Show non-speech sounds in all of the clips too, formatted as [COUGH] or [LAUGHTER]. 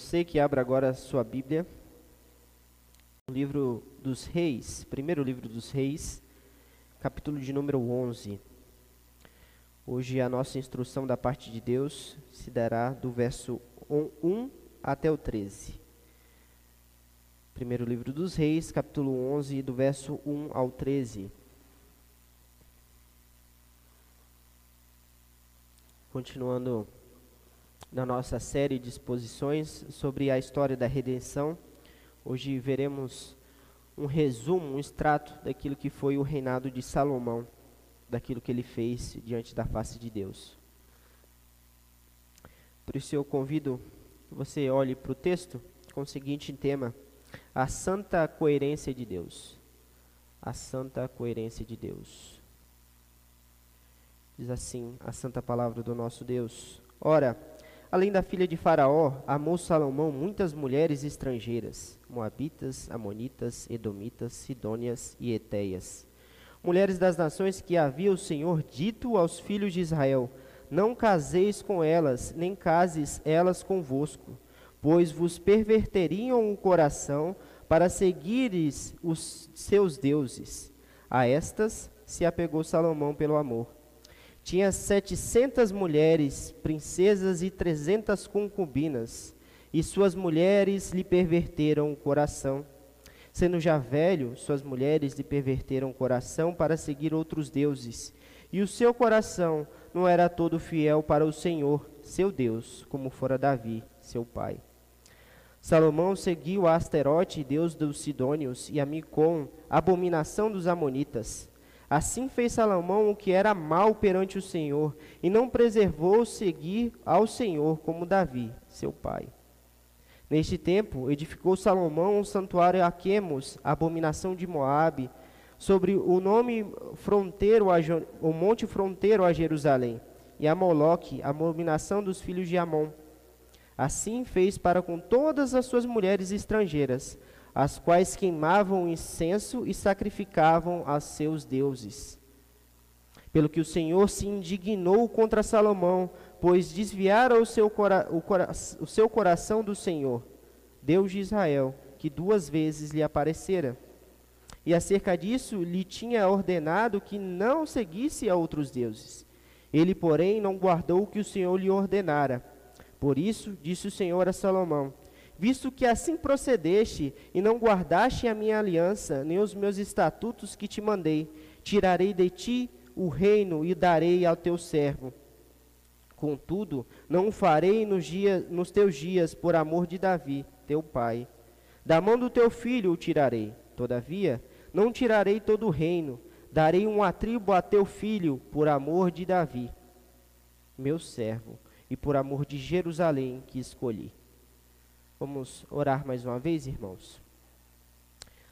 você que abra agora a sua Bíblia, o livro dos Reis, primeiro livro dos Reis, capítulo de número 11. Hoje a nossa instrução da parte de Deus se dará do verso 1 até o 13. Primeiro livro dos Reis, capítulo 11, do verso 1 ao 13. Continuando na nossa série de exposições sobre a história da redenção. Hoje veremos um resumo, um extrato daquilo que foi o reinado de Salomão, daquilo que ele fez diante da face de Deus. Por isso eu convido que você olhe para o texto com o seguinte tema: a santa coerência de Deus. A santa coerência de Deus. Diz assim a santa palavra do nosso Deus. Ora, Além da filha de Faraó, amou Salomão muitas mulheres estrangeiras, moabitas, amonitas, edomitas, sidônias e eteias. Mulheres das nações que havia o Senhor dito aos filhos de Israel: Não caseis com elas, nem cases elas convosco, pois vos perverteriam o coração para seguires os seus deuses. A estas se apegou Salomão pelo amor tinha setecentas mulheres, princesas e trezentas concubinas, e suas mulheres lhe perverteram o coração. Sendo já velho, suas mulheres lhe perverteram o coração para seguir outros deuses, e o seu coração não era todo fiel para o Senhor, seu Deus, como fora Davi, seu pai. Salomão seguiu a Asterote, deus dos Sidônios, e a Micom, abominação dos Amonitas. Assim fez Salomão o que era mal perante o Senhor, e não preservou seguir ao Senhor como Davi, seu pai. Neste tempo, edificou Salomão um santuário a Quemos, abominação de Moabe, sobre o nome fronteiro, a, o monte fronteiro a Jerusalém, e a Moloque, abominação dos filhos de Amon. Assim fez para com todas as suas mulheres estrangeiras, as quais queimavam incenso e sacrificavam a seus deuses. Pelo que o Senhor se indignou contra Salomão, pois desviara o seu, cora o, cora o seu coração do Senhor, Deus de Israel, que duas vezes lhe aparecera. E acerca disso lhe tinha ordenado que não seguisse a outros deuses. Ele, porém, não guardou o que o Senhor lhe ordenara. Por isso, disse o Senhor a Salomão: visto que assim procedeste e não guardaste a minha aliança, nem os meus estatutos que te mandei, tirarei de ti o reino e darei ao teu servo. Contudo, não o farei nos, nos teus dias por amor de Davi, teu pai. Da mão do teu filho o tirarei. Todavia, não tirarei todo o reino, darei um atribo a teu filho por amor de Davi, meu servo, e por amor de Jerusalém que escolhi. Vamos orar mais uma vez, irmãos.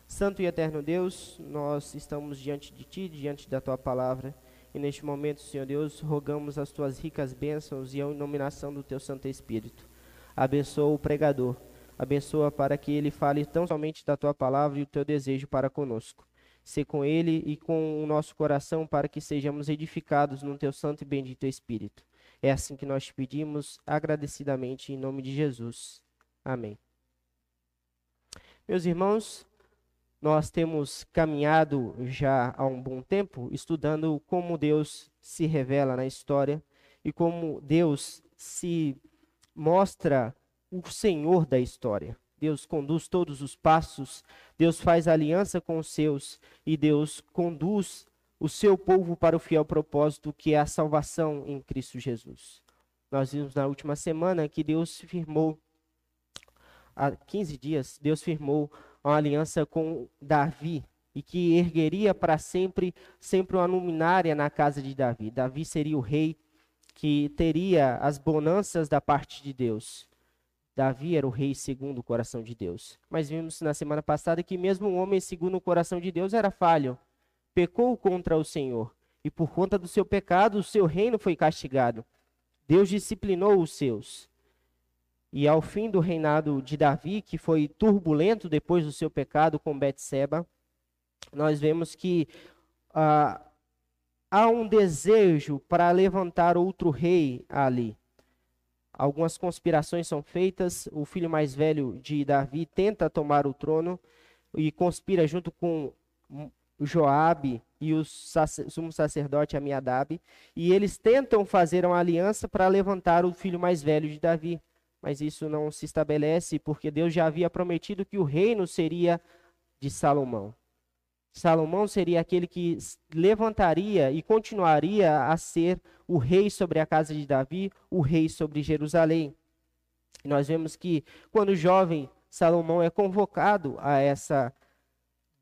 Santo e eterno Deus, nós estamos diante de Ti, diante da Tua palavra, e neste momento, Senhor Deus, rogamos as Tuas ricas bênçãos e a iluminação do Teu Santo Espírito. Abençoa o pregador, abençoa para que ele fale tão somente da Tua palavra e o Teu desejo para conosco. Ser com ele e com o nosso coração para que sejamos edificados no Teu Santo e bendito Espírito. É assim que nós te pedimos, agradecidamente, em nome de Jesus. Amém. Meus irmãos, nós temos caminhado já há um bom tempo estudando como Deus se revela na história e como Deus se mostra o Senhor da história. Deus conduz todos os passos, Deus faz aliança com os seus e Deus conduz o seu povo para o fiel propósito que é a salvação em Cristo Jesus. Nós vimos na última semana que Deus firmou há 15 dias, Deus firmou uma aliança com Davi e que ergueria para sempre sempre uma luminária na casa de Davi. Davi seria o rei que teria as bonanças da parte de Deus. Davi era o rei segundo o coração de Deus. Mas vimos na semana passada que mesmo um homem segundo o coração de Deus era falho. Pecou contra o Senhor. E por conta do seu pecado, o seu reino foi castigado. Deus disciplinou os seus. E ao fim do reinado de Davi, que foi turbulento depois do seu pecado com Betseba, nós vemos que ah, há um desejo para levantar outro rei ali. algumas conspirações são feitas. O filho mais velho de Davi tenta tomar o trono e conspira junto com Joabe e o sumo sacerdote Amiadab, e eles tentam fazer uma aliança para levantar o filho mais velho de Davi. Mas isso não se estabelece porque Deus já havia prometido que o reino seria de Salomão. Salomão seria aquele que levantaria e continuaria a ser o rei sobre a casa de Davi, o rei sobre Jerusalém. Nós vemos que quando jovem Salomão é convocado a essa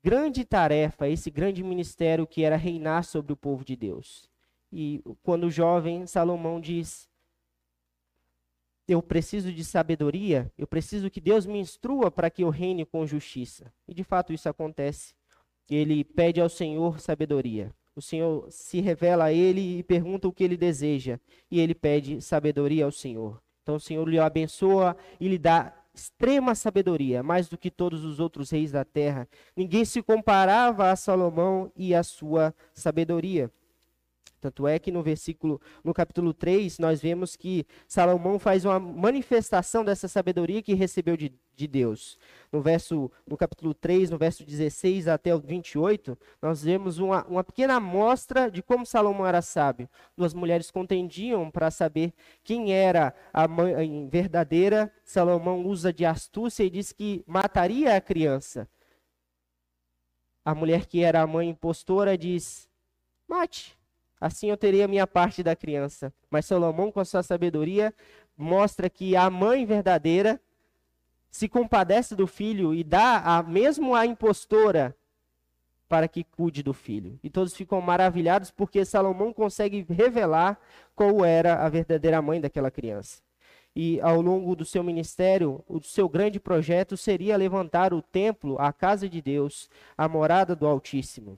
grande tarefa, esse grande ministério que era reinar sobre o povo de Deus. E quando jovem Salomão diz: eu preciso de sabedoria, eu preciso que Deus me instrua para que eu reine com justiça. E de fato isso acontece ele pede ao Senhor sabedoria. O Senhor se revela a ele e pergunta o que ele deseja, e ele pede sabedoria ao Senhor. Então o Senhor lhe abençoa e lhe dá extrema sabedoria, mais do que todos os outros reis da terra. Ninguém se comparava a Salomão e a sua sabedoria. Tanto é que no versículo, no capítulo 3, nós vemos que Salomão faz uma manifestação dessa sabedoria que recebeu de, de Deus. No verso, no capítulo 3, no verso 16 até o 28, nós vemos uma, uma pequena amostra de como Salomão era sábio. Duas mulheres contendiam para saber quem era a mãe verdadeira. Salomão usa de astúcia e diz que mataria a criança. A mulher que era a mãe impostora diz: mate. Assim eu teria minha parte da criança. Mas Salomão, com a sua sabedoria, mostra que a mãe verdadeira se compadece do filho e dá a, mesmo a impostora para que cuide do filho. E todos ficam maravilhados porque Salomão consegue revelar qual era a verdadeira mãe daquela criança. E ao longo do seu ministério, o seu grande projeto seria levantar o templo, a casa de Deus, a morada do Altíssimo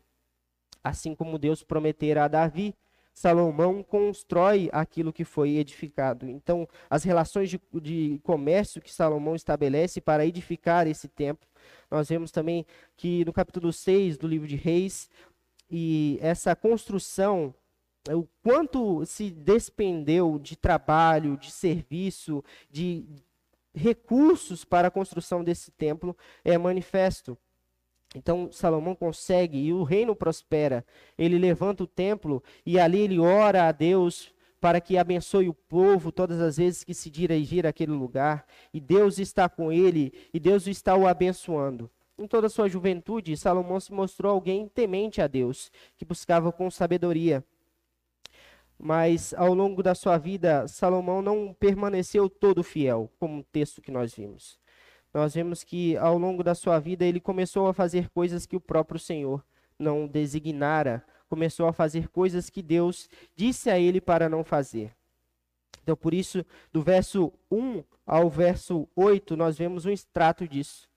assim como Deus prometera a Davi, Salomão constrói aquilo que foi edificado. Então, as relações de, de, comércio que Salomão estabelece para edificar esse templo, nós vemos também que no capítulo 6 do livro de Reis, e essa construção, o quanto se despendeu de trabalho, de serviço, de recursos para a construção desse templo, é manifesto. Então Salomão consegue e o reino prospera. Ele levanta o templo e ali ele ora a Deus para que abençoe o povo todas as vezes que se dirigir àquele lugar. E Deus está com ele e Deus está o abençoando. Em toda a sua juventude, Salomão se mostrou alguém temente a Deus, que buscava com sabedoria. Mas ao longo da sua vida, Salomão não permaneceu todo fiel, como o texto que nós vimos nós vemos que ao longo da sua vida ele começou a fazer coisas que o próprio Senhor não designara, começou a fazer coisas que Deus disse a ele para não fazer. Então, por isso, do verso 1 ao verso 8, nós vemos um extrato disso.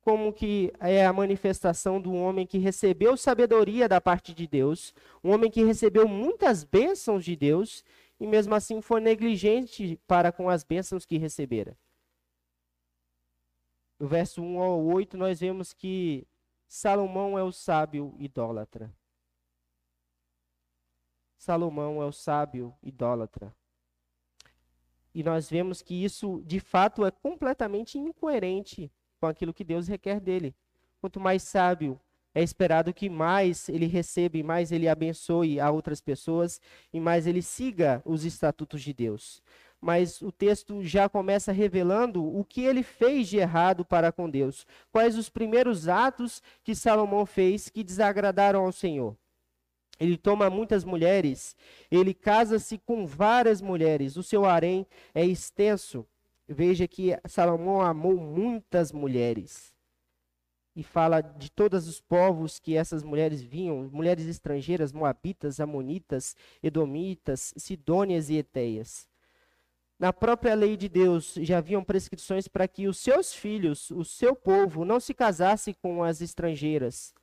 Como que é a manifestação do homem que recebeu sabedoria da parte de Deus, um homem que recebeu muitas bênçãos de Deus e mesmo assim foi negligente para com as bênçãos que recebera. No verso 1 ao 8, nós vemos que Salomão é o sábio idólatra. Salomão é o sábio idólatra. E nós vemos que isso, de fato, é completamente incoerente com aquilo que Deus requer dele. Quanto mais sábio, é esperado que mais ele receba e mais ele abençoe a outras pessoas e mais ele siga os estatutos de Deus mas o texto já começa revelando o que ele fez de errado para com Deus. Quais os primeiros atos que Salomão fez que desagradaram ao Senhor. Ele toma muitas mulheres, ele casa-se com várias mulheres, o seu harém é extenso. Veja que Salomão amou muitas mulheres. E fala de todos os povos que essas mulheres vinham, mulheres estrangeiras, moabitas, amonitas, edomitas, sidônias e eteias na própria lei de Deus já haviam prescrições para que os seus filhos, o seu povo, não se casasse com as estrangeiras,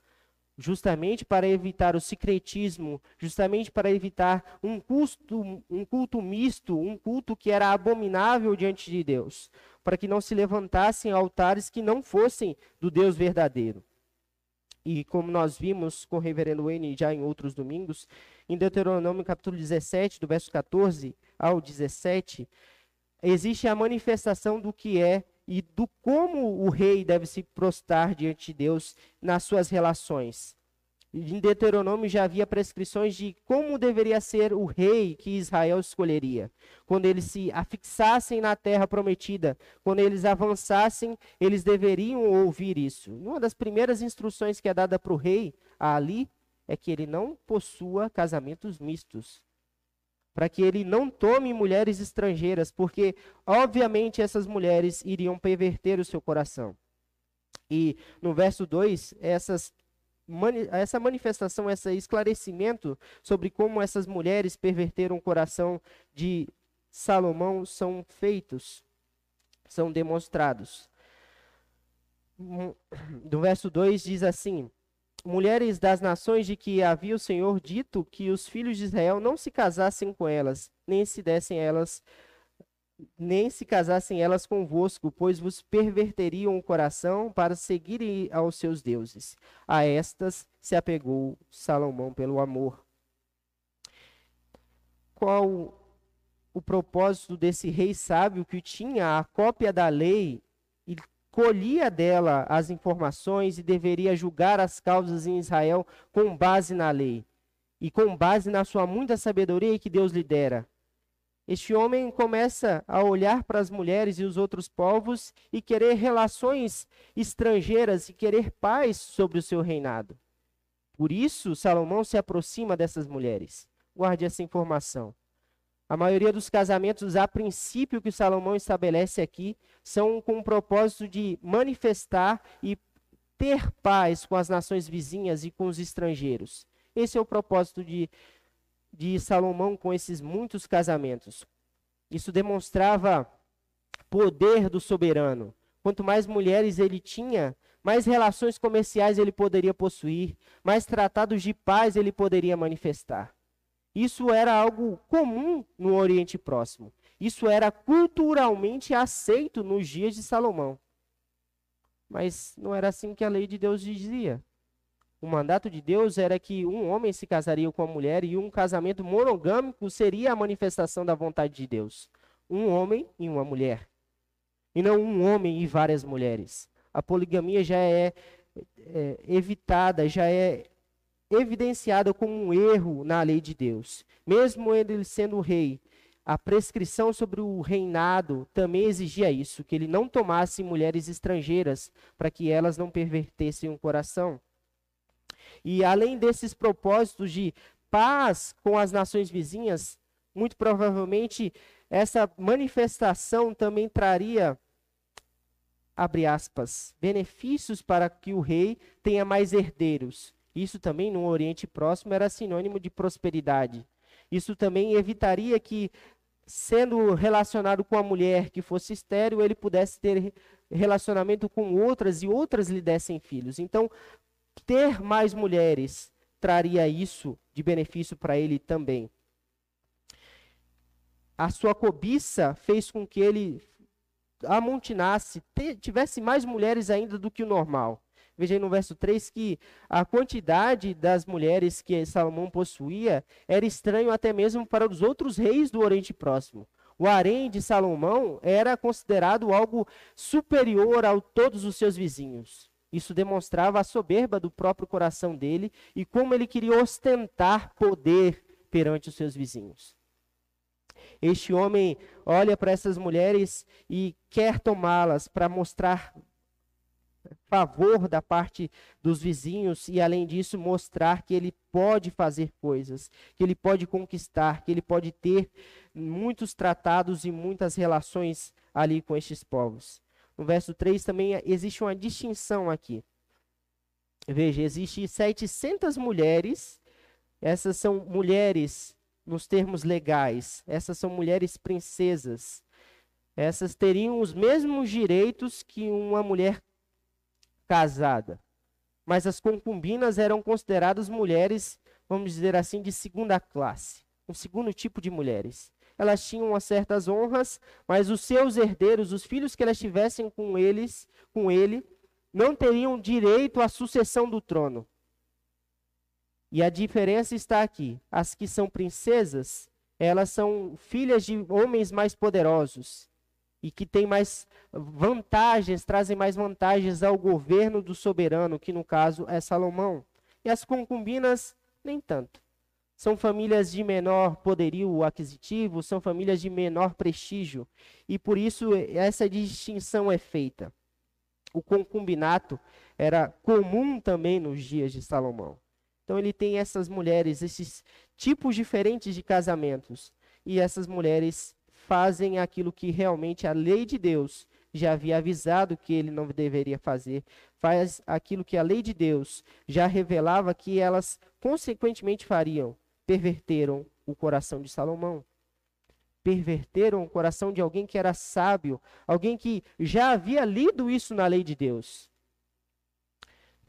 justamente para evitar o secretismo, justamente para evitar um culto, um culto misto, um culto que era abominável diante de Deus, para que não se levantassem altares que não fossem do Deus verdadeiro. E como nós vimos com o reverendo Wayne já em outros domingos, em Deuteronômio capítulo 17, do verso 14 ao 17, existe a manifestação do que é e do como o rei deve se prostrar diante de Deus nas suas relações. Em Deuteronômio já havia prescrições de como deveria ser o rei que Israel escolheria. Quando eles se afixassem na terra prometida, quando eles avançassem, eles deveriam ouvir isso. Uma das primeiras instruções que é dada para o rei ali é que ele não possua casamentos mistos. Para que ele não tome mulheres estrangeiras, porque, obviamente, essas mulheres iriam perverter o seu coração. E no verso 2, essas essa manifestação, esse esclarecimento sobre como essas mulheres perverteram o coração de Salomão são feitos, são demonstrados. Do verso 2 diz assim: Mulheres das nações de que havia o Senhor dito que os filhos de Israel não se casassem com elas, nem se dessem elas nem se casassem elas convosco, pois vos perverteriam o coração para seguirem aos seus deuses. A estas se apegou Salomão pelo amor. Qual o propósito desse rei sábio que tinha a cópia da lei colhia dela as informações e deveria julgar as causas em Israel com base na lei e com base na sua muita sabedoria que Deus lhe dera? Este homem começa a olhar para as mulheres e os outros povos e querer relações estrangeiras e querer paz sobre o seu reinado. Por isso, Salomão se aproxima dessas mulheres. Guarde essa informação. A maioria dos casamentos, a princípio, que Salomão estabelece aqui, são com o propósito de manifestar e ter paz com as nações vizinhas e com os estrangeiros. Esse é o propósito de de Salomão com esses muitos casamentos. Isso demonstrava poder do soberano. Quanto mais mulheres ele tinha, mais relações comerciais ele poderia possuir, mais tratados de paz ele poderia manifestar. Isso era algo comum no Oriente Próximo. Isso era culturalmente aceito nos dias de Salomão. Mas não era assim que a lei de Deus dizia. O mandato de Deus era que um homem se casaria com uma mulher e um casamento monogâmico seria a manifestação da vontade de Deus. Um homem e uma mulher. E não um homem e várias mulheres. A poligamia já é, é evitada, já é evidenciada como um erro na lei de Deus. Mesmo ele sendo rei, a prescrição sobre o reinado também exigia isso, que ele não tomasse mulheres estrangeiras para que elas não pervertessem o coração. E além desses propósitos de paz com as nações vizinhas, muito provavelmente essa manifestação também traria, abre aspas, benefícios para que o rei tenha mais herdeiros. Isso também no Oriente Próximo era sinônimo de prosperidade. Isso também evitaria que, sendo relacionado com a mulher que fosse estéril, ele pudesse ter relacionamento com outras e outras lhe dessem filhos. Então, ter mais mulheres traria isso de benefício para ele também. A sua cobiça fez com que ele amontinasse, tivesse mais mulheres ainda do que o normal. Veja aí no verso 3 que a quantidade das mulheres que Salomão possuía era estranho até mesmo para os outros reis do Oriente Próximo. O harém de Salomão era considerado algo superior a todos os seus vizinhos. Isso demonstrava a soberba do próprio coração dele e como ele queria ostentar poder perante os seus vizinhos. Este homem olha para essas mulheres e quer tomá-las para mostrar favor da parte dos vizinhos e, além disso, mostrar que ele pode fazer coisas, que ele pode conquistar, que ele pode ter muitos tratados e muitas relações ali com estes povos. No verso 3 também existe uma distinção aqui. Veja, existe 700 mulheres, essas são mulheres nos termos legais, essas são mulheres princesas. Essas teriam os mesmos direitos que uma mulher casada. Mas as concubinas eram consideradas mulheres, vamos dizer assim, de segunda classe, um segundo tipo de mulheres elas tinham certas honras, mas os seus herdeiros, os filhos que elas tivessem com eles, com ele, não teriam direito à sucessão do trono. E a diferença está aqui. As que são princesas, elas são filhas de homens mais poderosos. E que tem mais vantagens, trazem mais vantagens ao governo do soberano, que no caso é Salomão. E as concubinas, nem tanto. São famílias de menor poderio aquisitivo, são famílias de menor prestígio, e por isso essa distinção é feita. O concubinato era comum também nos dias de Salomão. Então ele tem essas mulheres, esses tipos diferentes de casamentos, e essas mulheres fazem aquilo que realmente a lei de Deus já havia avisado que ele não deveria fazer, faz aquilo que a lei de Deus já revelava que elas consequentemente fariam, perverteram o coração de Salomão. Perverteram o coração de alguém que era sábio, alguém que já havia lido isso na lei de Deus.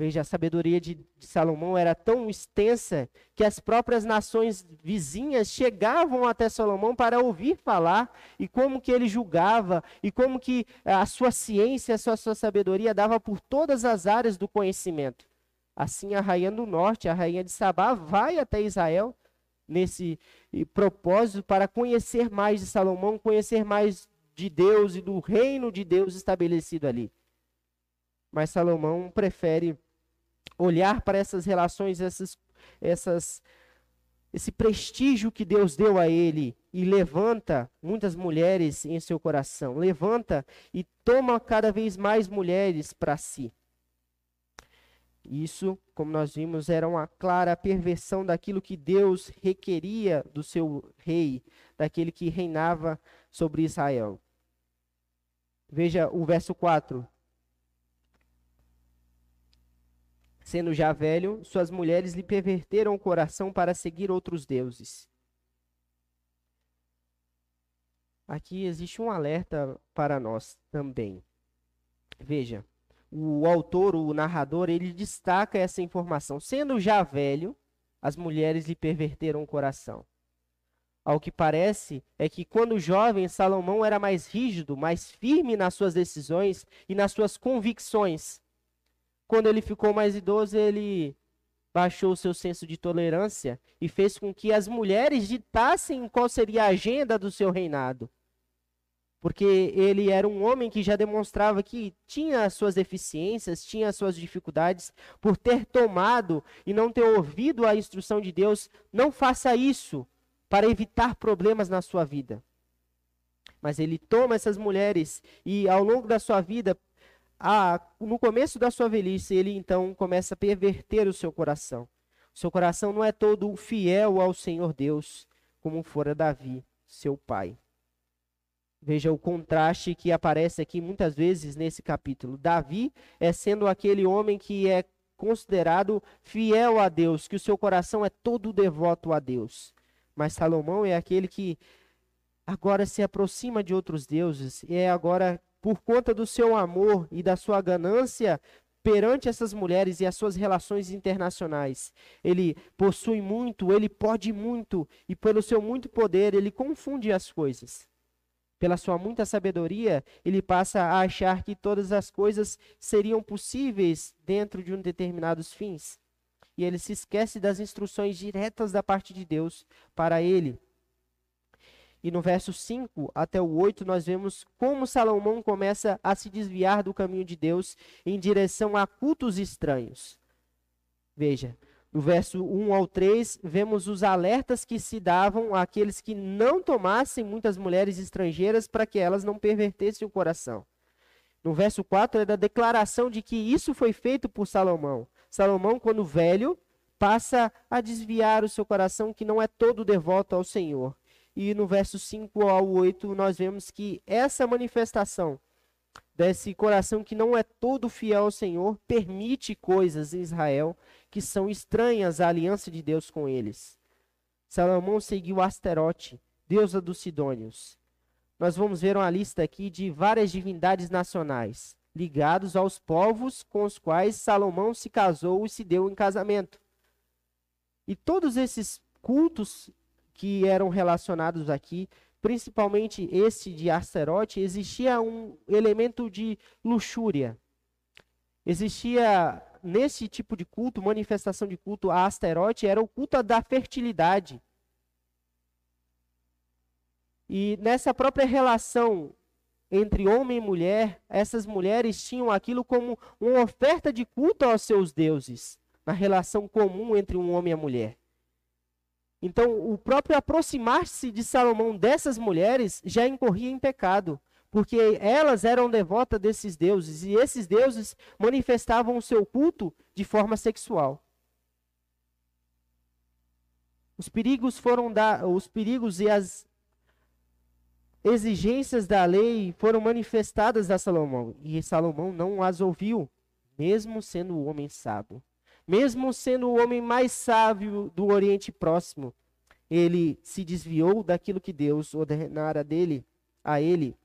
Veja, a sabedoria de, de, Salomão era tão extensa que as próprias nações vizinhas chegavam até Salomão para ouvir falar e como que ele julgava e como que a sua ciência, a sua, a sua sabedoria dava por todas as áreas do conhecimento. Assim, a rainha do norte, a rainha de Sabá, vai até Israel nesse propósito para conhecer mais de Salomão, conhecer mais de Deus e do reino de Deus estabelecido ali. Mas Salomão prefere olhar para essas relações, essas, essas, esse prestígio que Deus deu a ele e levanta muitas mulheres em seu coração, levanta e toma cada vez mais mulheres para si. Isso, como nós vimos, era uma clara perversão daquilo que Deus requeria do seu rei, daquele que reinava sobre Israel. Veja o verso 4. Sendo já velho, suas mulheres lhe perverteram o coração para seguir outros deuses. Aqui existe um alerta para nós também. Veja, o autor, o narrador, ele destaca essa informação. Sendo já velho, as mulheres lhe perverteram o coração. Ao que parece é que quando jovem, Salomão era mais rígido, mais firme nas suas decisões e nas suas convicções. Quando ele ficou mais idoso, ele baixou o seu senso de tolerância e fez com que as mulheres ditassem qual seria a agenda do seu reinado. Porque ele era um homem que já demonstrava que tinha as suas deficiências, tinha as suas dificuldades, por ter tomado e não ter ouvido a instrução de Deus, não faça isso para evitar problemas na sua vida. Mas ele toma essas mulheres e ao longo da sua vida a, no começo da sua velhice, ele então começa a perverter o seu coração. O seu coração não é todo fiel ao Senhor Deus, como fora Davi, seu pai. Veja o contraste que aparece aqui muitas vezes nesse capítulo. Davi é sendo aquele homem que é considerado fiel a Deus, que o seu coração é todo devoto a Deus. Mas Salomão é aquele que agora se aproxima de outros deuses, e é agora por conta do seu amor e da sua ganância perante essas mulheres e as suas relações internacionais. Ele possui muito, ele pode muito, e pelo seu muito poder, ele confunde as coisas. Pela sua muita sabedoria, ele passa a achar que todas as coisas seriam possíveis dentro de um determinados fins. E ele se esquece das instruções diretas da parte de Deus para ele. E no verso 5 até o 8, nós vemos como Salomão começa a se desviar do caminho de Deus em direção a cultos estranhos. Veja, no verso 1 ao 3, vemos os alertas que se davam àqueles que não tomassem muitas mulheres estrangeiras para que elas não pervertessem o coração. No verso 4 é da declaração de que isso foi feito por Salomão. Salomão, quando velho, passa a desviar o seu coração, que não é todo devoto ao Senhor. E no verso 5 ao 8, nós vemos que essa manifestação desse coração que não é todo fiel ao Senhor permite coisas em Israel que são estranhas à aliança de Deus com eles. Salomão seguiu Asterote, deusa dos Sidônios. Nós vamos ver uma lista aqui de várias divindades nacionais ligados aos povos com os quais Salomão se casou e se deu em casamento. E todos esses cultos que eram relacionados aqui, principalmente esse de Asterote, existia um elemento de luxúria. Existia nesse tipo de culto, manifestação de culto a Asterote, era o culto da fertilidade. E nessa própria relação entre homem e mulher, essas mulheres tinham aquilo como uma oferta de culto aos seus deuses, na relação comum entre um homem e a mulher. Então, o próprio aproximar-se de Salomão dessas mulheres já incorria em pecado, porque elas eram devotas desses deuses e esses deuses manifestavam o seu culto de forma sexual. Os perigos foram da, os perigos e as exigências da lei foram manifestadas a Salomão, e Salomão não as ouviu, mesmo sendo o homem sábio. Mesmo sendo o homem mais sábio do Oriente Próximo, ele se desviou daquilo que Deus ordenara dele, a ele.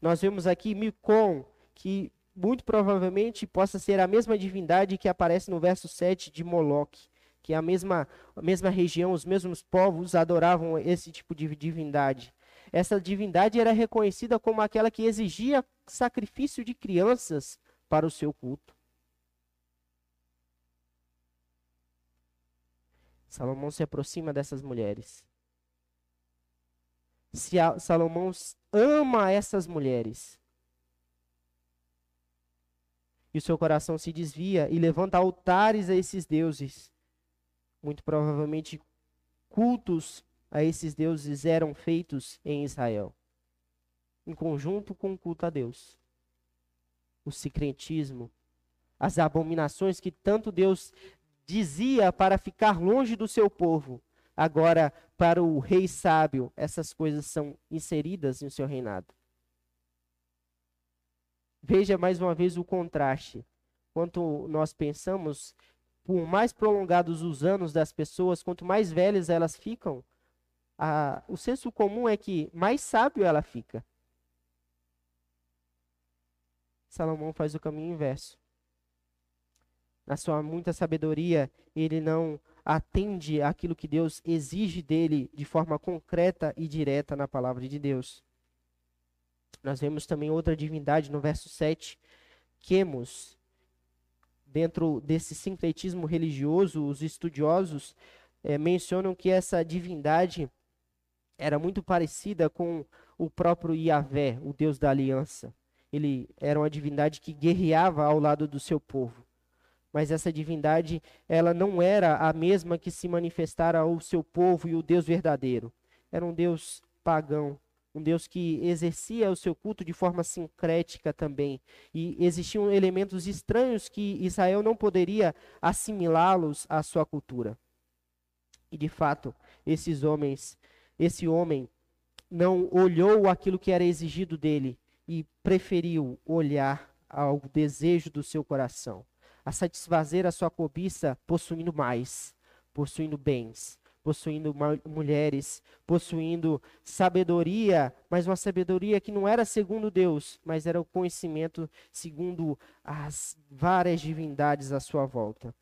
Nós vemos aqui Micom, que muito provavelmente possa ser a mesma divindade que aparece no verso 7 de Moloque, que é a mesma, a mesma região, os mesmos povos adoravam esse tipo de divindade. Essa divindade era reconhecida como aquela que exigia sacrifício de crianças para o seu culto. Salomão se aproxima dessas mulheres. Se Salomão ama essas mulheres. E o seu coração se desvia e levanta altares a esses deuses. Muito provavelmente cultos a esses deuses eram feitos em Israel, em conjunto com o culto a Deus. O secretismo, as abominações que tanto Deus dizia para ficar longe do seu povo, agora para o rei sábio, essas coisas são inseridas no seu reinado. Veja mais uma vez o contraste. Quanto nós pensamos, por mais prolongados os anos das pessoas, quanto mais velhas elas ficam, a, o senso comum é que mais sábio ela fica. Salomão faz o caminho inverso. Na sua muita sabedoria, ele não atende aquilo que Deus exige dele de forma concreta e direta na palavra de Deus. Nós vemos também outra divindade no verso 7, Quemos. Dentro desse sincretismo religioso, os estudiosos é, mencionam que essa divindade era muito parecida com o próprio Yahvé, o Deus da aliança. Ele era uma divindade que guerreava ao lado do seu povo. Mas essa divindade, ela não era a mesma que se manifestara ao seu povo e o Deus verdadeiro. Era um Deus pagão, um Deus que exercia o seu culto de forma sincrética também. E existiam elementos estranhos que Israel não poderia assimilá-los à sua cultura. E de fato, esses homens esse homem não olhou aquilo que era exigido dele e preferiu olhar ao desejo do seu coração, a satisfazer a sua cobiça possuindo mais, possuindo bens, possuindo mulheres, possuindo sabedoria, mas uma sabedoria que não era segundo Deus, mas era o conhecimento segundo as várias divindades à sua volta.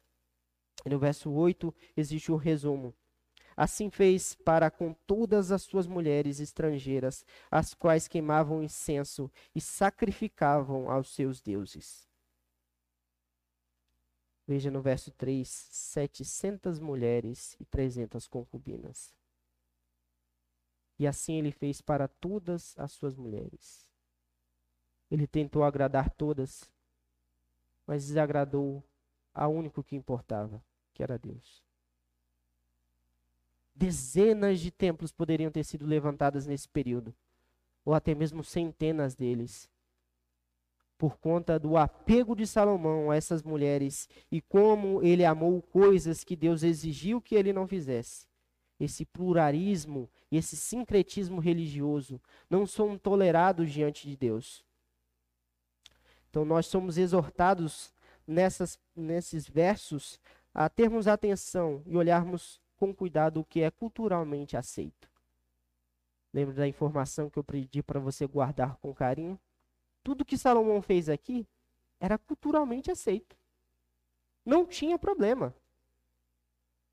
E no verso 8 existe o um resumo. Assim fez para com todas as suas mulheres estrangeiras, as quais queimavam incenso e sacrificavam aos seus deuses. Veja no verso 3: setecentas mulheres e trezentas concubinas. E assim ele fez para todas as suas mulheres. Ele tentou agradar todas, mas desagradou a único que importava, que era Deus. Dezenas de templos poderiam ter sido levantados nesse período, ou até mesmo centenas deles, por conta do apego de Salomão a essas mulheres e como ele amou coisas que Deus exigiu que ele não fizesse. Esse pluralismo e esse sincretismo religioso não são tolerados diante de Deus. Então nós somos exortados nessas, nesses versos a termos atenção e olharmos com cuidado o que é culturalmente aceito. Lembra da informação que eu pedi para você guardar com carinho? Tudo que Salomão fez aqui era culturalmente aceito. Não tinha problema.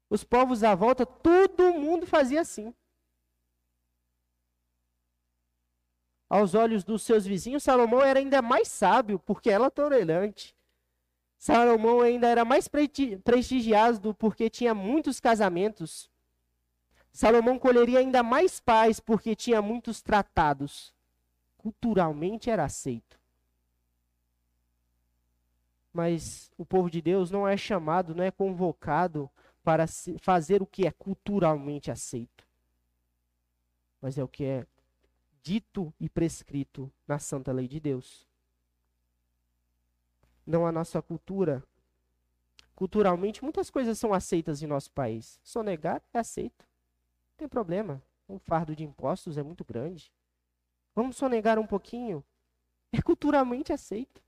Os povos à volta, todo mundo fazia assim. Aos olhos dos seus vizinhos, Salomão era ainda mais sábio, porque era tolerante. Salomão ainda era mais prestigiado porque tinha muitos casamentos. Salomão colheria ainda mais paz porque tinha muitos tratados culturalmente era aceito. Mas o povo de Deus não é chamado, não é convocado para fazer o que é culturalmente aceito. Mas é o que é dito e prescrito na santa lei de Deus. Não a nossa cultura. Culturalmente, muitas coisas são aceitas em nosso país. Sonegar é aceito. Não tem problema. O fardo de impostos é muito grande. Vamos sonegar um pouquinho. É culturalmente aceito.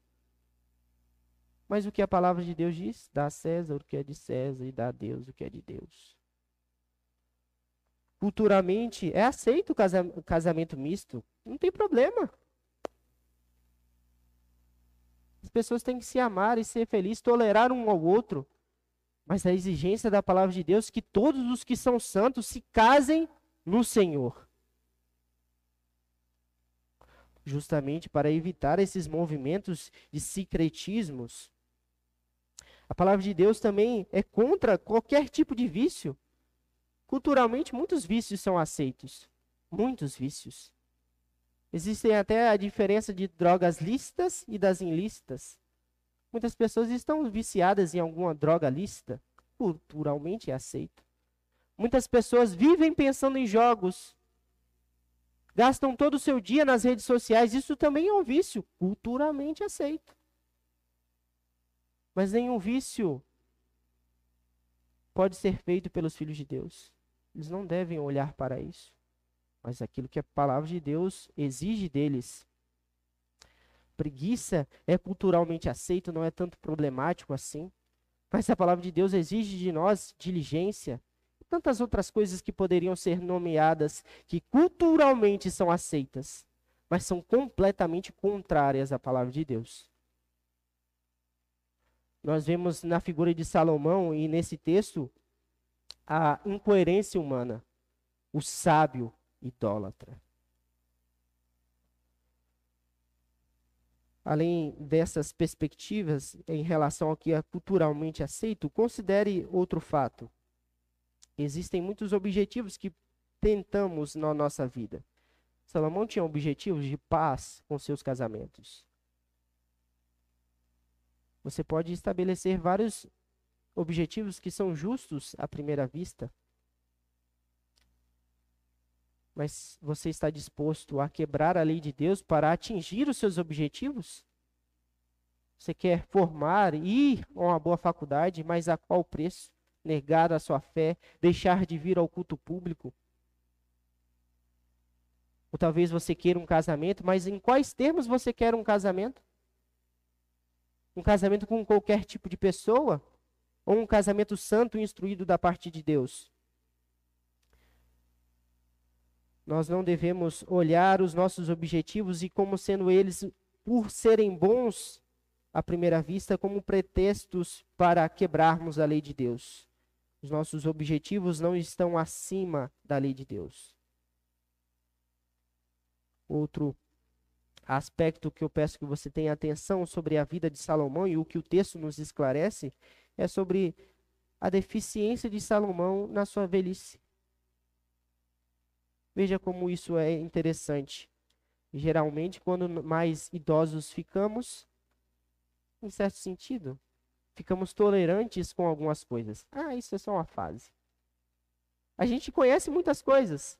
Mas o que a palavra de Deus diz? Dá a César o que é de César e dá a Deus o que é de Deus. Culturalmente é aceito o casamento misto. Não tem problema. As pessoas têm que se amar e ser felizes, tolerar um ao outro. Mas a exigência da palavra de Deus é que todos os que são santos se casem no Senhor. Justamente para evitar esses movimentos de secretismos. A palavra de Deus também é contra qualquer tipo de vício. Culturalmente, muitos vícios são aceitos. Muitos vícios. Existem até a diferença de drogas lícitas e das ilícitas. Muitas pessoas estão viciadas em alguma droga lícita. Culturalmente é aceito. Muitas pessoas vivem pensando em jogos. Gastam todo o seu dia nas redes sociais. Isso também é um vício. Culturalmente aceito. Mas nenhum vício pode ser feito pelos filhos de Deus. Eles não devem olhar para isso, mas aquilo que a palavra de Deus exige deles. Preguiça é culturalmente aceito, não é tanto problemático assim. Mas a palavra de Deus exige de nós diligência tantas outras coisas que poderiam ser nomeadas que culturalmente são aceitas, mas são completamente contrárias à palavra de Deus. Nós vemos na figura de Salomão e nesse texto a incoerência humana, o sábio idólatra. Além dessas perspectivas em relação ao que é culturalmente aceito, considere outro fato. Existem muitos objetivos que tentamos na nossa vida. Salomão tinha objetivos de paz com seus casamentos. Você pode estabelecer vários objetivos que são justos à primeira vista. Mas você está disposto a quebrar a lei de Deus para atingir os seus objetivos? Você quer formar, ir a uma boa faculdade, mas a qual preço? Negar a sua fé, deixar de vir ao culto público? Ou talvez você queira um casamento, mas em quais termos você quer um casamento? um casamento com qualquer tipo de pessoa, ou um casamento santo e instruído da parte de Deus. Nós não devemos olhar os nossos objetivos e como sendo eles, por serem bons à primeira vista, como pretextos para quebrarmos a lei de Deus. Os nossos objetivos não estão acima da lei de Deus. Outro aspecto que eu peço que você tenha atenção sobre a vida de Salomão e o que o texto nos esclarece é sobre a deficiência de Salomão na sua velhice. Veja como isso é interessante. Geralmente, quando mais idosos ficamos, em certo sentido, ficamos tolerantes com algumas coisas. Ah, isso é só uma fase. A gente conhece muitas coisas,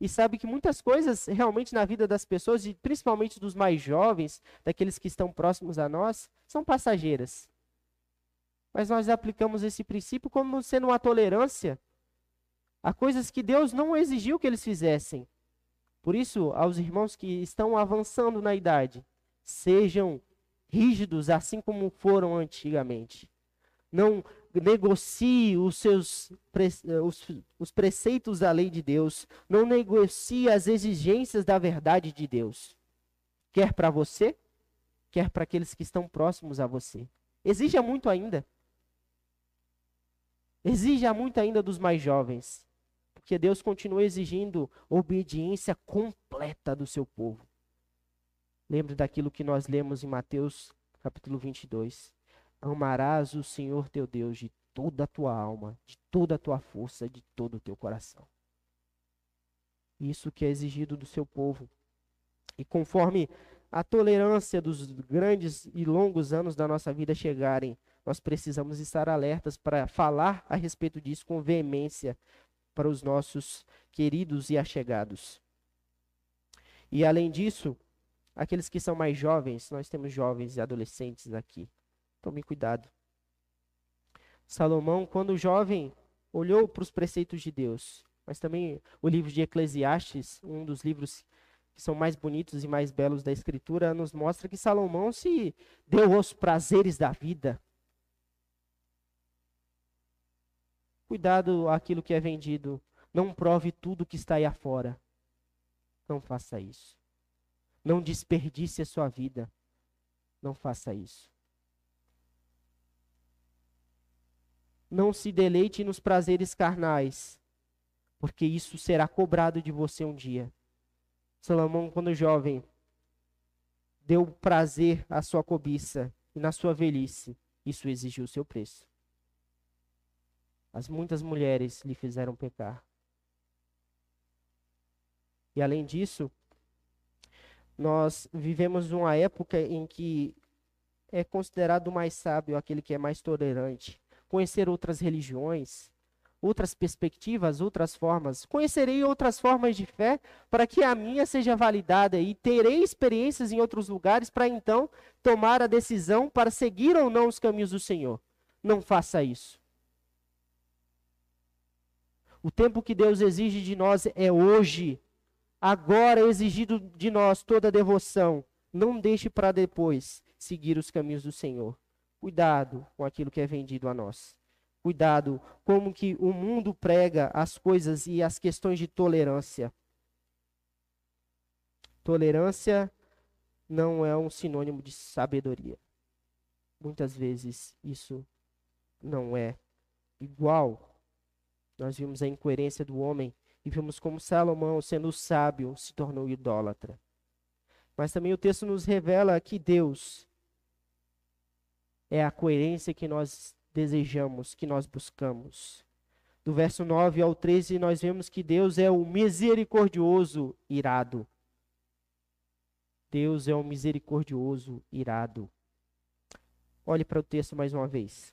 e sabe que muitas coisas realmente na vida das pessoas, e principalmente dos mais jovens, daqueles que estão próximos a nós, são passageiras. Mas nós aplicamos esse princípio como sendo uma tolerância a coisas que Deus não exigiu que eles fizessem. Por isso, aos irmãos que estão avançando na idade, sejam rígidos assim como foram antigamente. Não negocie os seus os, os preceitos da lei de Deus, não negocie as exigências da verdade de Deus. Quer para você, quer para aqueles que estão próximos a você. Exija muito ainda. Exija muito ainda dos mais jovens. Porque Deus continua exigindo obediência completa do seu povo. Lembre daquilo que nós lemos em Mateus capítulo 22. Amarás o Senhor teu Deus de toda a tua alma, de toda a tua força, de todo o teu coração. Isso que é exigido do seu povo. E conforme a tolerância dos grandes e longos anos da nossa vida chegarem, nós precisamos estar alertas para falar a respeito disso com veemência para os nossos queridos e achegados. E além disso, aqueles que são mais jovens, nós temos jovens e adolescentes aqui. Tome cuidado. Salomão, quando jovem, olhou para os preceitos de Deus, mas também o livro de Eclesiastes, um dos livros que são mais bonitos e mais belos da Escritura, nos mostra que Salomão se deu aos prazeres da vida. Cuidado aquilo que é vendido. Não prove tudo que está aí afora. Não faça isso. Não desperdice a sua vida. Não faça isso. Não se deleite nos prazeres carnais, porque isso será cobrado de você um dia. Salomão, quando jovem, deu prazer à sua cobiça e na sua velhice, isso exigiu o seu preço. As muitas mulheres lhe fizeram pecar. E além disso, nós vivemos uma época em que é considerado mais sábio aquele que é mais tolerante, conhecer outras religiões, outras perspectivas, outras formas. Conhecerei outras formas de fé para que a minha seja validada e terei experiências em outros lugares para então tomar a decisão para seguir ou não os caminhos do Senhor. Não faça isso. O tempo que Deus exige de nós é hoje. Agora é exigido de nós toda devoção. Não deixe para depois seguir os caminhos do Senhor. Cuidado com aquilo que é vendido a nós. Cuidado como que o mundo prega as coisas e as questões de tolerância. Tolerância não é um sinônimo de sabedoria. Muitas vezes isso não é igual. Nós vimos a incoerência do homem e vimos como Salomão, sendo sábio, se tornou idólatra. Mas também o texto nos revela que Deus é a coerência que nós desejamos, que nós buscamos. Do verso 9 ao 13, nós vemos que Deus é o misericordioso irado. Deus é o misericordioso irado. Olhe para o texto mais uma vez.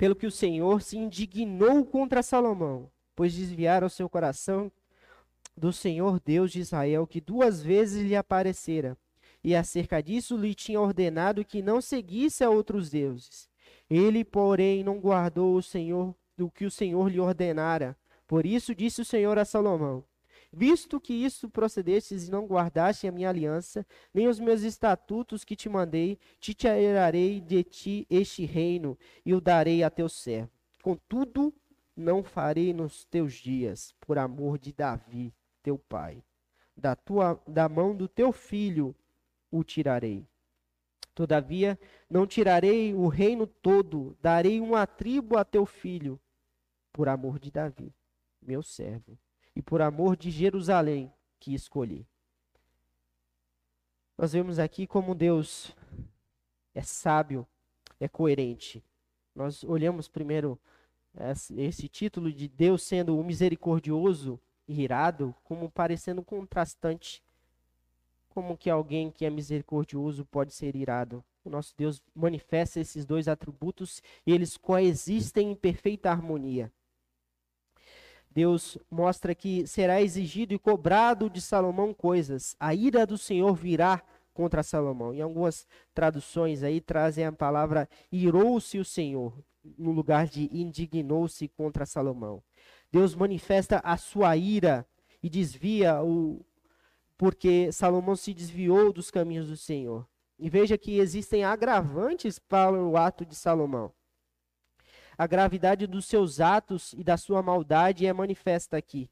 Pelo que o Senhor se indignou contra Salomão, pois desviaram o seu coração do Senhor Deus de Israel, que duas vezes lhe aparecera, e acerca disso lhe tinha ordenado que não seguisse a outros deuses. Ele, porém, não guardou o Senhor do que o Senhor lhe ordenara. Por isso disse o Senhor a Salomão: Visto que isso procedestes e não guardaste a minha aliança, nem os meus estatutos que te mandei, te tirarei de ti este reino e o darei a teu servo. Contudo, não farei nos teus dias, por amor de Davi, teu pai. Da, tua, da mão do teu filho o tirarei. Todavia, não tirarei o reino todo, darei uma tribo a teu filho, por amor de Davi, meu servo, e por amor de Jerusalém, que escolhi. Nós vemos aqui como Deus é sábio, é coerente. Nós olhamos primeiro esse título de Deus sendo o misericordioso irado como parecendo contrastante. Como que alguém que é misericordioso pode ser irado? O nosso Deus manifesta esses dois atributos e eles coexistem em perfeita harmonia. Deus mostra que será exigido e cobrado de Salomão coisas. A ira do Senhor virá contra Salomão. Em algumas traduções aí trazem a palavra irou-se o Senhor, no lugar de indignou-se contra Salomão. Deus manifesta a sua ira e desvia o porque Salomão se desviou dos caminhos do Senhor. E veja que existem agravantes para o ato de Salomão. A gravidade dos seus atos e da sua maldade é manifesta aqui.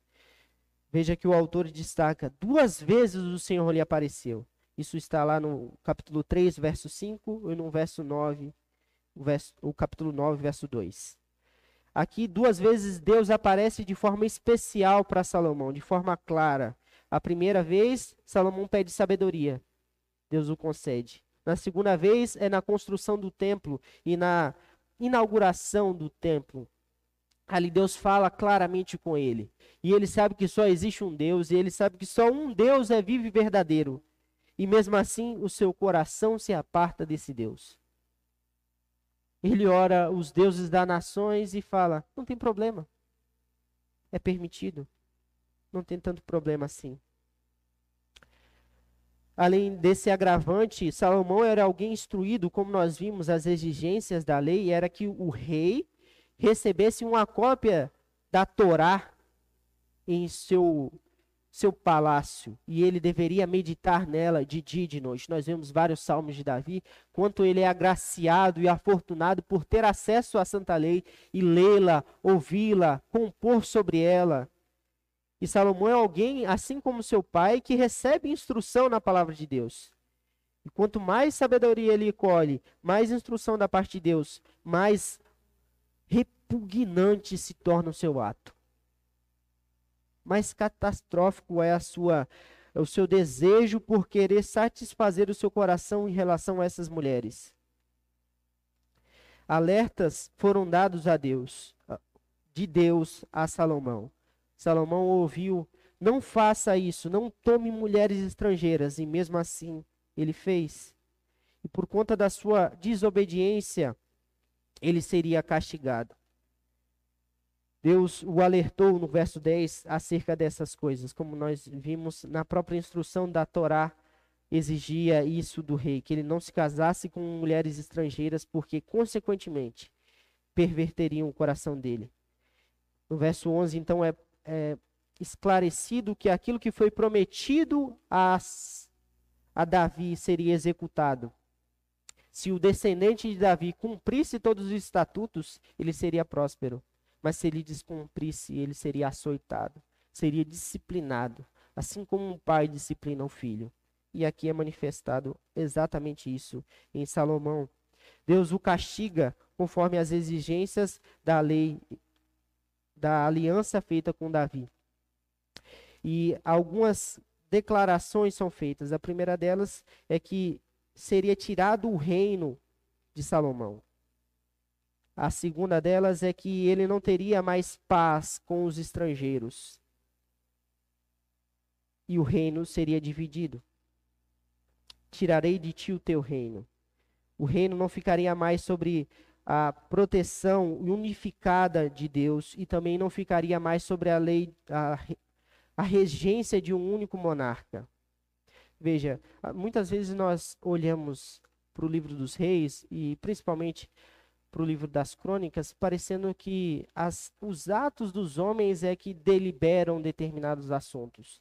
Veja que o autor destaca: duas vezes o Senhor lhe apareceu. Isso está lá no capítulo 3, verso 5 e no verso 9, o, verso, o capítulo 9, verso 2. Aqui, duas vezes, Deus aparece de forma especial para Salomão, de forma clara. A primeira vez, Salomão pede sabedoria. Deus o concede. Na segunda vez, é na construção do templo e na inauguração do templo. Ali Deus fala claramente com ele. E ele sabe que só existe um Deus, e ele sabe que só um Deus é vivo e verdadeiro. E mesmo assim, o seu coração se aparta desse Deus. Ele ora os deuses das nações e fala: não tem problema. É permitido. Não tem tanto problema assim. Além desse agravante, Salomão era alguém instruído, como nós vimos, as exigências da lei era que o rei recebesse uma cópia da Torá em seu seu palácio e ele deveria meditar nela de dia e de noite. Nós vemos vários salmos de Davi, quanto ele é agraciado e afortunado por ter acesso à santa lei e lê-la, ouvi-la, compor sobre ela. E Salomão é alguém, assim como seu pai, que recebe instrução na palavra de Deus. E quanto mais sabedoria ele colhe, mais instrução da parte de Deus, mais repugnante se torna o seu ato. Mais catastrófico é a sua é o seu desejo por querer satisfazer o seu coração em relação a essas mulheres. Alertas foram dados a Deus, de Deus a Salomão. Salomão ouviu: não faça isso, não tome mulheres estrangeiras, e mesmo assim ele fez. E por conta da sua desobediência, ele seria castigado. Deus o alertou no verso 10 acerca dessas coisas, como nós vimos na própria instrução da Torá, exigia isso do rei, que ele não se casasse com mulheres estrangeiras, porque, consequentemente, perverteriam o coração dele. No verso 11, então, é, é esclarecido que aquilo que foi prometido a, a Davi seria executado. Se o descendente de Davi cumprisse todos os estatutos, ele seria próspero. Mas se ele descumprisse, ele seria açoitado, seria disciplinado, assim como um pai disciplina o filho. E aqui é manifestado exatamente isso em Salomão. Deus o castiga conforme as exigências da lei, da aliança feita com Davi. E algumas declarações são feitas. A primeira delas é que seria tirado o reino de Salomão. A segunda delas é que ele não teria mais paz com os estrangeiros. E o reino seria dividido. Tirarei de ti o teu reino. O reino não ficaria mais sobre a proteção unificada de Deus e também não ficaria mais sobre a lei, a, a regência de um único monarca. Veja, muitas vezes nós olhamos para o livro dos reis e principalmente para o livro das crônicas, parecendo que as, os atos dos homens é que deliberam determinados assuntos.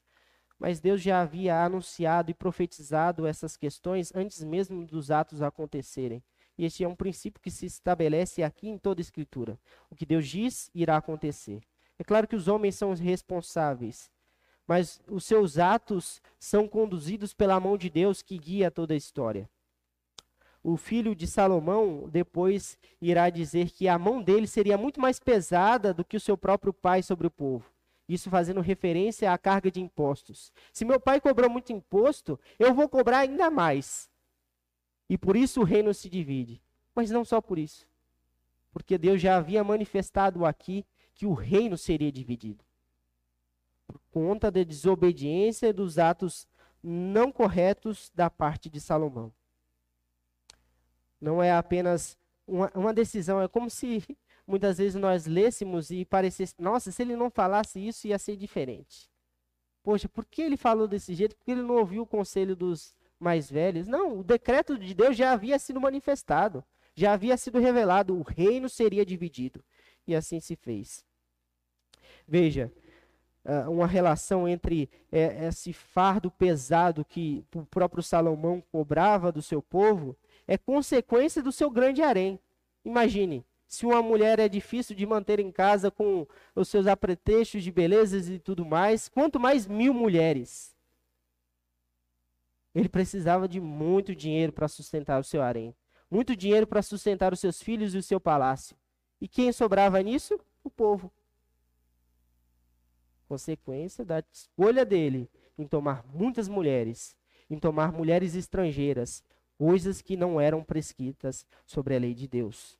Mas Deus já havia anunciado e profetizado essas questões antes mesmo dos atos acontecerem. E este é um princípio que se estabelece aqui em toda a Escritura. O que Deus diz irá acontecer. É claro que os homens são os responsáveis, mas os seus atos são conduzidos pela mão de Deus que guia toda a história o filho de Salomão depois irá dizer que a mão dele seria muito mais pesada do que o seu próprio pai sobre o povo. Isso fazendo referência à carga de impostos. Se meu pai cobrou muito imposto, eu vou cobrar ainda mais. E por isso o reino se divide. Mas não só por isso. Porque Deus já havia manifestado aqui que o reino seria dividido. Por conta da desobediência e dos atos não corretos da parte de Salomão. Não é apenas uma, uma decisão, é como se muitas vezes nós lêssemos e parecesse, nossa, se ele não falasse isso ia ser diferente. Poxa, por que ele falou desse jeito? Porque ele não ouviu o conselho dos mais velhos? Não, o decreto de Deus já havia sido manifestado, já havia sido revelado, o reino seria dividido. E assim se fez. Veja, uma relação entre é, esse fardo pesado que o próprio Salomão cobrava do seu povo é consequência do seu grande harém. Imagine, se uma mulher é difícil de manter em casa com os seus apretextos de belezas e tudo mais, quanto mais mil mulheres. Ele precisava de muito dinheiro para sustentar o seu harém, muito dinheiro para sustentar os seus filhos e o seu palácio. E quem sobrava nisso? O povo. Consequência da escolha dele em tomar muitas mulheres, em tomar mulheres estrangeiras, coisas que não eram prescritas sobre a lei de Deus.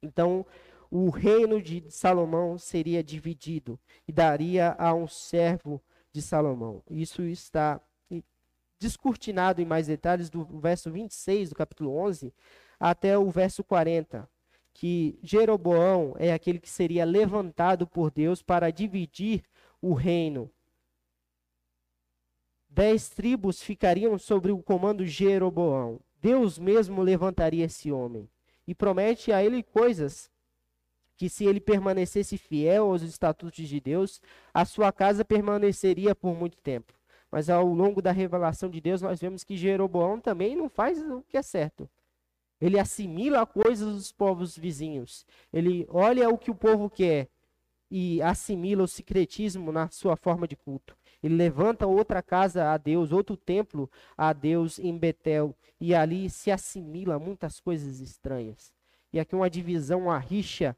Então, o reino de Salomão seria dividido e daria a um servo de Salomão. Isso está descortinado em mais detalhes do verso 26 do capítulo 11 até o verso 40, que Jeroboão é aquele que seria levantado por Deus para dividir o reino. Dez tribos ficariam sobre o comando Jeroboão. Deus mesmo levantaria esse homem e promete a ele coisas que se ele permanecesse fiel aos estatutos de Deus, a sua casa permaneceria por muito tempo. Mas ao longo da revelação de Deus, nós vemos que Jeroboão também não faz o que é certo. Ele assimila coisas dos povos vizinhos. Ele olha o que o povo quer e assimila o secretismo na sua forma de culto. Ele levanta outra casa a Deus, outro templo a Deus em Betel, e ali se assimila muitas coisas estranhas. E aqui uma divisão, uma rixa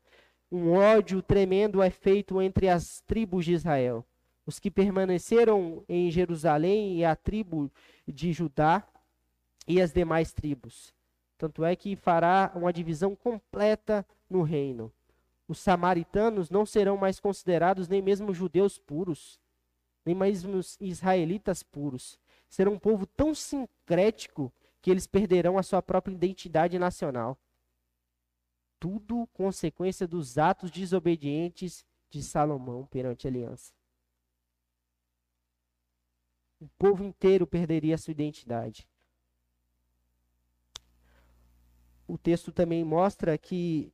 um ódio tremendo é feito entre as tribos de Israel. Os que permaneceram em Jerusalém e a tribo de Judá e as demais tribos. Tanto é que fará uma divisão completa no reino. Os samaritanos não serão mais considerados nem mesmo judeus puros, nem mesmo israelitas puros. Serão um povo tão sincrético que eles perderão a sua própria identidade nacional tudo consequência dos atos desobedientes de Salomão perante a aliança. O povo inteiro perderia sua identidade. O texto também mostra que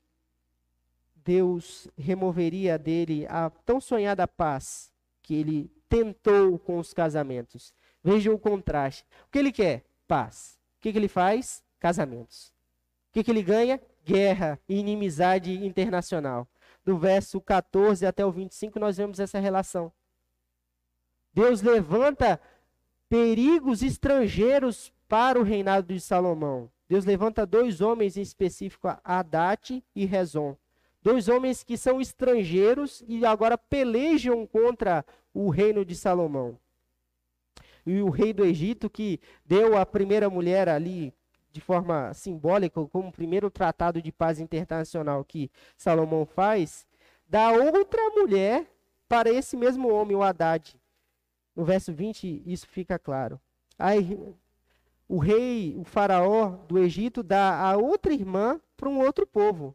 Deus removeria dele a tão sonhada paz que ele tentou com os casamentos. Vejam o contraste. O que ele quer? Paz. O que, que ele faz? Casamentos. O que, que ele ganha? guerra e inimizade internacional. Do verso 14 até o 25, nós vemos essa relação. Deus levanta perigos estrangeiros para o reinado de Salomão. Deus levanta dois homens em específico, Haddad e Rezon. Dois homens que são estrangeiros e agora pelejam contra o reino de Salomão. E o rei do Egito, que deu a primeira mulher ali de forma simbólica, como o primeiro tratado de paz internacional que Salomão faz, dá outra mulher para esse mesmo homem, o Haddad. No verso 20, isso fica claro. Aí, o rei, o faraó do Egito, dá a outra irmã para um outro povo.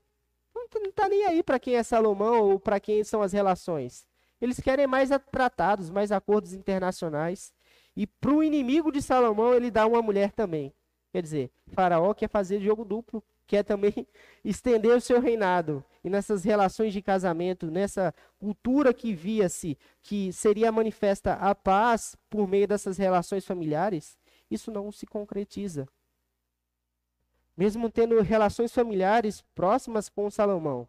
Não está nem aí para quem é Salomão ou para quem são as relações. Eles querem mais tratados, mais acordos internacionais. E para o inimigo de Salomão, ele dá uma mulher também. Quer dizer, Faraó quer fazer jogo duplo, quer também [LAUGHS] estender o seu reinado. E nessas relações de casamento, nessa cultura que via-se que seria manifesta a paz por meio dessas relações familiares, isso não se concretiza. Mesmo tendo relações familiares próximas com Salomão,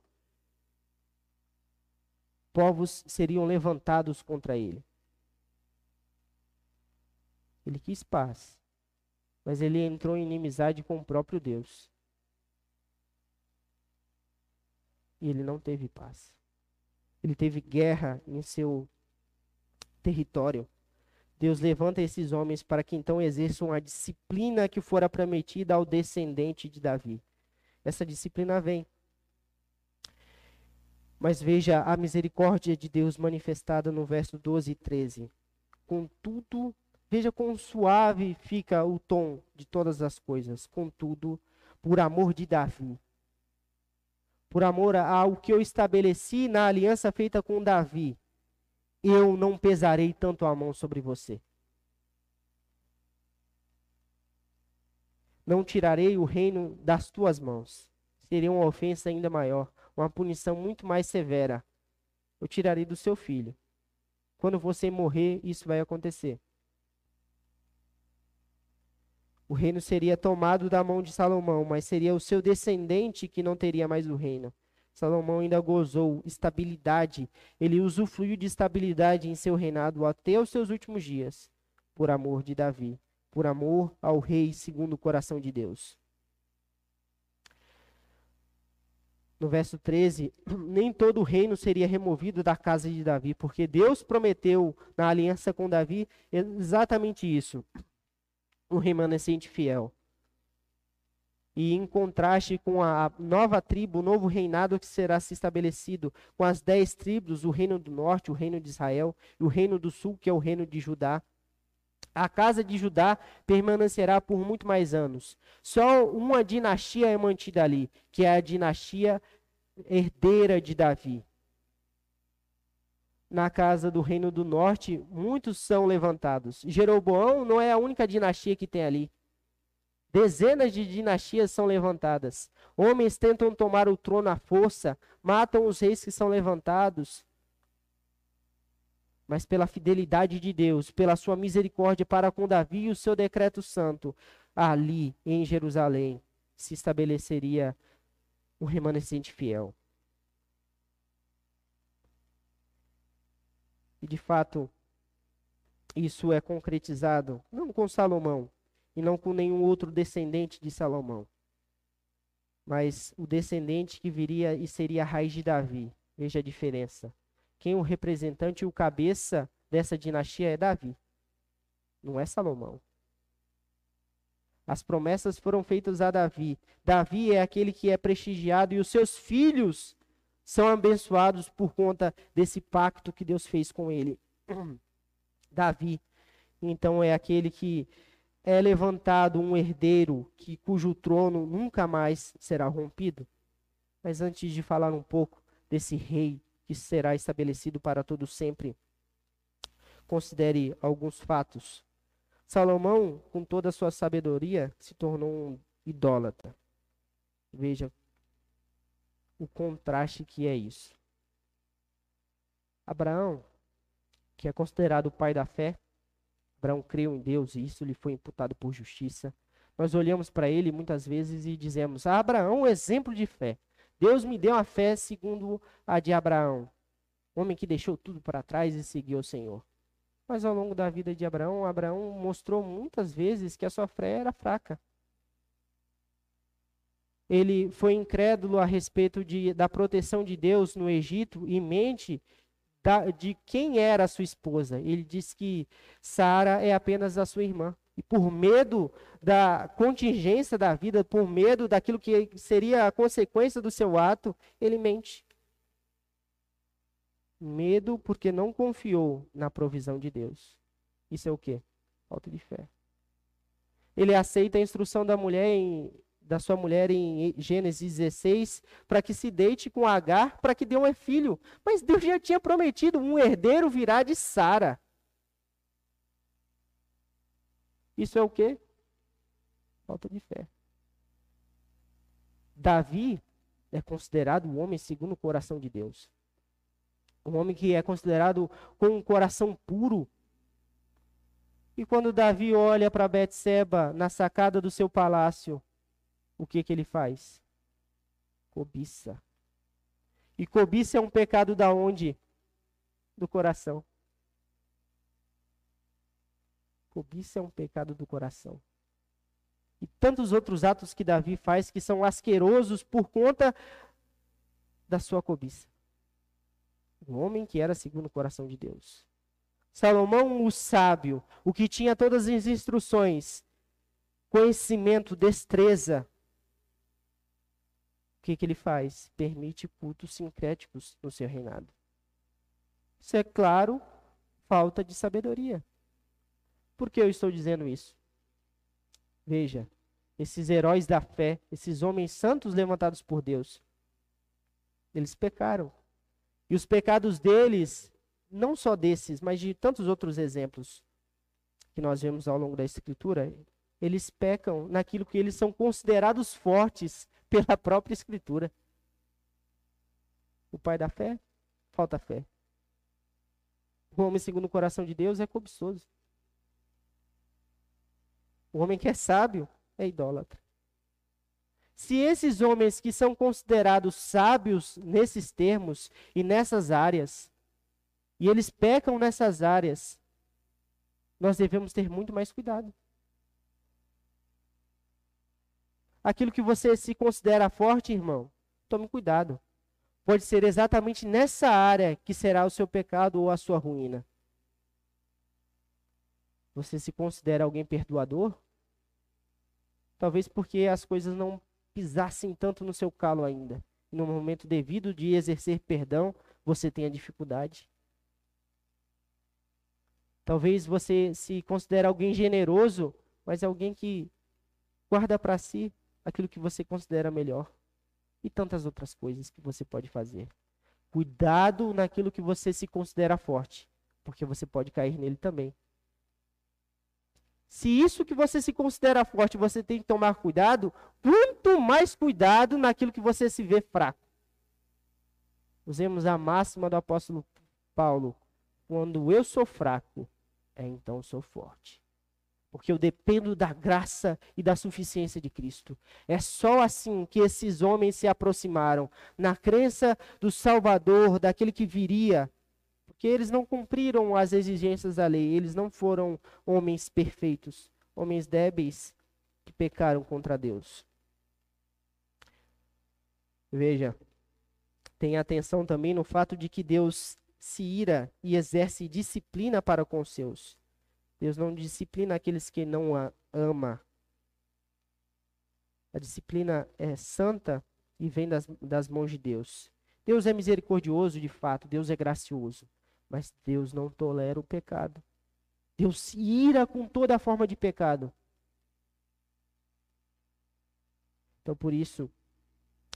povos seriam levantados contra ele. Ele quis paz mas ele entrou em inimizade com o próprio Deus. E ele não teve paz. Ele teve guerra em seu território. Deus levanta esses homens para que então exerçam a disciplina que fora prometida ao descendente de Davi. Essa disciplina vem. Mas veja a misericórdia de Deus manifestada no verso 12 e 13. Contudo, Veja quão suave fica o tom de todas as coisas. Contudo, por amor de Davi, por amor ao que eu estabeleci na aliança feita com Davi, eu não pesarei tanto a mão sobre você. Não tirarei o reino das tuas mãos. Seria uma ofensa ainda maior, uma punição muito mais severa. Eu tirarei do seu filho. Quando você morrer, isso vai acontecer. O reino seria tomado da mão de Salomão, mas seria o seu descendente que não teria mais o reino. Salomão ainda gozou estabilidade, ele usufruiu de estabilidade em seu reinado até os seus últimos dias, por amor de Davi, por amor ao rei segundo o coração de Deus. No verso 13, [CLEARS THROAT] nem todo o reino seria removido da casa de Davi, porque Deus prometeu na aliança com Davi exatamente isso [CLEARS THROAT] um remanescente fiel. e em contraste com a nova tribo, o novo reinado que será se estabelecido, com as dez tribos, o reino do norte, o reino de Israel, e o reino do sul, que é o reino de Judá. A casa de Judá permanecerá por muito mais anos. Só uma dinastia é mantida ali, que é a dinastia herdeira de Davi. Na casa do reino do norte, muitos são levantados. Jeroboão não é a única dinastia que tem ali. Dezenas de dinastias são levantadas. Homens tentam tomar o trono à força, matam os reis que são levantados. Mas pela fidelidade de Deus, pela sua misericórdia para com Davi e o seu decreto santo, ali em Jerusalém se estabeleceria um remanescente fiel. E de fato, isso é concretizado não com Salomão e não com nenhum outro descendente de Salomão, mas o descendente que viria e seria a raiz de Davi. Veja a diferença. Quem o representante e o cabeça dessa dinastia é Davi, não é Salomão. As promessas foram feitas a Davi. Davi é aquele que é prestigiado e os seus filhos são abençoados por conta desse pacto que Deus fez com ele. [CLEARS THROAT] Davi, então, é aquele que é levantado um herdeiro que cujo trono nunca mais será rompido. Mas antes de falar um pouco desse rei que será estabelecido para todo sempre. Considere alguns fatos. Salomão, com toda a sua sabedoria, se tornou um idólatra. Veja o contraste que é isso. Abraão, que é considerado o pai da fé, Abraão creu em Deus e isso lhe foi imputado por justiça. Nós olhamos para ele muitas vezes e dizemos: ah, Abraão, exemplo de fé. Deus me deu a fé segundo a de Abraão, homem que deixou tudo para trás e seguiu o Senhor. Mas ao longo da vida de Abraão, Abraão mostrou muitas vezes que a sua fé era fraca. Ele foi incrédulo a respeito de, da proteção de Deus no Egito e mente da, de quem era a sua esposa. Ele diz que Sara é apenas a sua irmã. E por medo da contingência da vida, por medo daquilo que seria a consequência do seu ato, ele mente. Medo porque não confiou na provisão de Deus. Isso é o quê? Falta de fé. Ele aceita a instrução da mulher em, da sua mulher em Gênesis 16 para que se deite com Agar para que dê um filho. Mas Deus já tinha prometido um herdeiro virá de Sara. Isso é o quê? Falta de fé. Davi é considerado o homem segundo o coração de Deus. Um homem que é considerado com um coração puro. E quando Davi olha para Betseba na sacada do seu palácio, o que que ele faz? Cobiça. E cobiça é um pecado da onde? Do coração. Cobiça é um pecado do coração. E tantos outros atos que Davi faz que são asquerosos por conta da sua cobiça. Um homem que era segundo o coração de Deus. Salomão, o sábio, o que tinha todas as instruções, conhecimento, destreza. Que, que ele faz? Permite cultos sincréticos no seu reinado. Isso é claro, falta de sabedoria. Por que eu estou dizendo isso? Veja, esses heróis da fé, esses homens santos levantados por Deus, eles pecaram. E os pecados deles, não só desses, mas de tantos outros exemplos que nós vemos ao longo da Escritura, eles pecam naquilo que eles são considerados fortes pela própria Escritura. O pai da fé, falta fé. O homem segundo o coração de Deus é cobiçoso. O homem que é sábio é idólatra. Se esses homens que são considerados sábios nesses termos e nessas áreas, e eles pecam nessas áreas, nós devemos ter muito mais cuidado. Aquilo que você se considera forte, irmão, tome cuidado. Pode ser exatamente nessa área que será o seu pecado ou a sua ruína. Você se considera alguém perdoador? Talvez porque as coisas não pisassem tanto no seu calo ainda. E no momento devido de exercer perdão, você tenha dificuldade. Talvez você se considere alguém generoso, mas alguém que guarda para si aquilo que você considera melhor. E tantas outras coisas que você pode fazer. Cuidado naquilo que você se considera forte, porque você pode cair nele também. Se isso que você se considera forte, você tem que tomar cuidado, quanto mais cuidado naquilo que você se vê fraco. Usemos a máxima do apóstolo Paulo: quando eu sou fraco, é então sou forte. Porque eu dependo da graça e da suficiência de Cristo. É só assim que esses homens se aproximaram, na crença do Salvador, daquele que viria. Porque eles não cumpriram as exigências da lei, eles não foram homens perfeitos, homens débeis que pecaram contra Deus. Veja, tenha atenção também no fato de que Deus se ira e exerce disciplina para com seus. Deus não disciplina aqueles que não a ama. A disciplina é santa e vem das, das mãos de Deus. Deus é misericordioso de fato, Deus é gracioso, mas Deus não tolera o pecado. Deus se ira com toda forma de pecado. Então, por isso,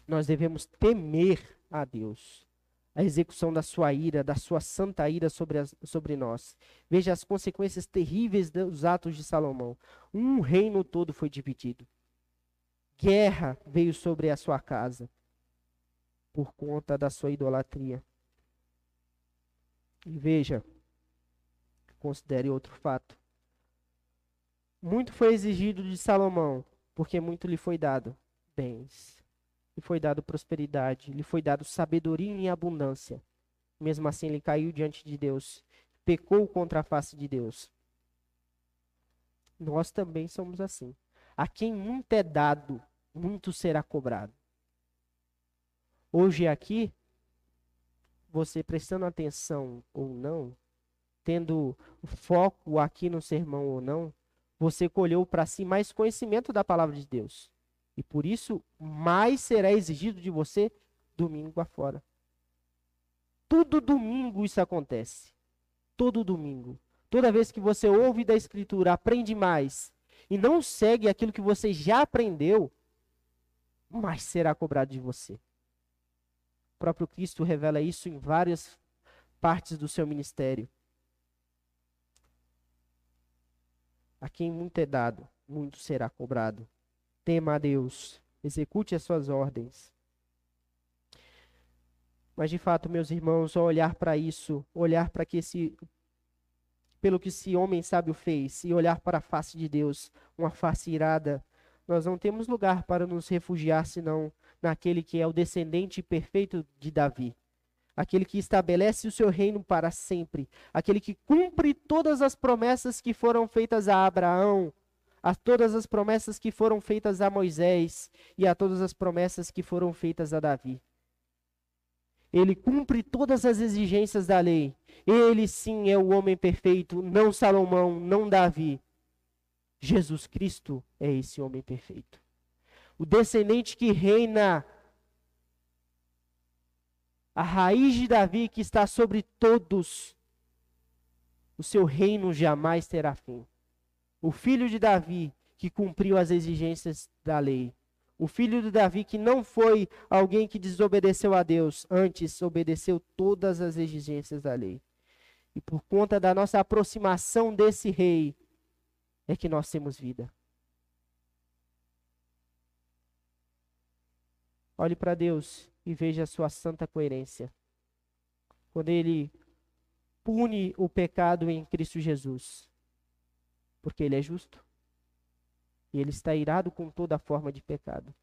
nós devemos temer a Deus a execução da sua ira, da sua santa ira sobre, as, sobre nós. Veja as consequências terríveis dos atos de Salomão. Um reino todo foi dividido. Guerra veio sobre a sua casa por conta da sua idolatria. E veja, considere outro fato. Muito foi exigido de Salomão, porque muito lhe foi dado bens lhe foi dado prosperidade, lhe foi dado sabedoria em abundância. Mesmo assim, ele caiu diante de Deus, pecou contra a face de Deus. Nós também somos assim. A quem muito é dado, muito será cobrado. Hoje aqui, você prestando atenção ou não, tendo foco aqui no sermão ou não, você colheu para si mais conhecimento da palavra de Deus. E por isso, mais será exigido de você domingo afora. Todo domingo isso acontece. Todo domingo. Toda vez que você ouve da Escritura, aprende mais e não segue aquilo que você já aprendeu, mais será cobrado de você. O próprio Cristo revela isso em várias partes do seu ministério. A quem muito é dado, muito será cobrado tema a Deus, execute as suas ordens. Mas de fato, meus irmãos, ao olhar para isso, olhar para que esse pelo que esse homem sábio fez e olhar para a face de Deus, uma face irada, nós não temos lugar para nos refugiar senão naquele que é o descendente perfeito de Davi, aquele que estabelece o seu reino para sempre, aquele que cumpre todas as promessas que foram feitas a Abraão, a todas as promessas que foram feitas a Moisés e a todas as promessas que foram feitas a Davi. Ele cumpre todas as exigências da lei. Ele sim é o homem perfeito, não Salomão, não Davi. Jesus Cristo é esse homem perfeito. O descendente que reina, a raiz de Davi que está sobre todos. O seu reino jamais terá fim o filho de Davi que cumpriu as exigências da lei. O filho de Davi que não foi alguém que desobedeceu a Deus, antes obedeceu todas as exigências da lei. E por conta da nossa aproximação desse rei, é que nós temos vida. Olhe para Deus e veja a sua santa coerência. Quando ele pune o pecado em Cristo Jesus porque ele é justo. E ele está irado com toda forma de pecado.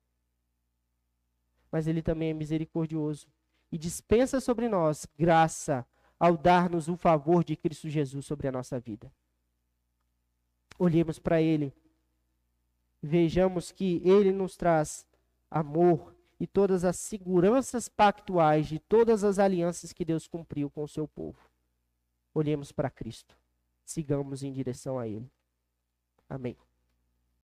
Mas ele também é misericordioso e dispensa sobre nós graça ao dar-nos o favor de Cristo Jesus sobre a nossa vida. Olhemos para ele, vejamos que ele nos traz amor e todas as seguranças pactuais de todas as alianças que Deus cumpriu com o seu povo. Olhemos para Cristo, sigamos em direção a ele. Amém.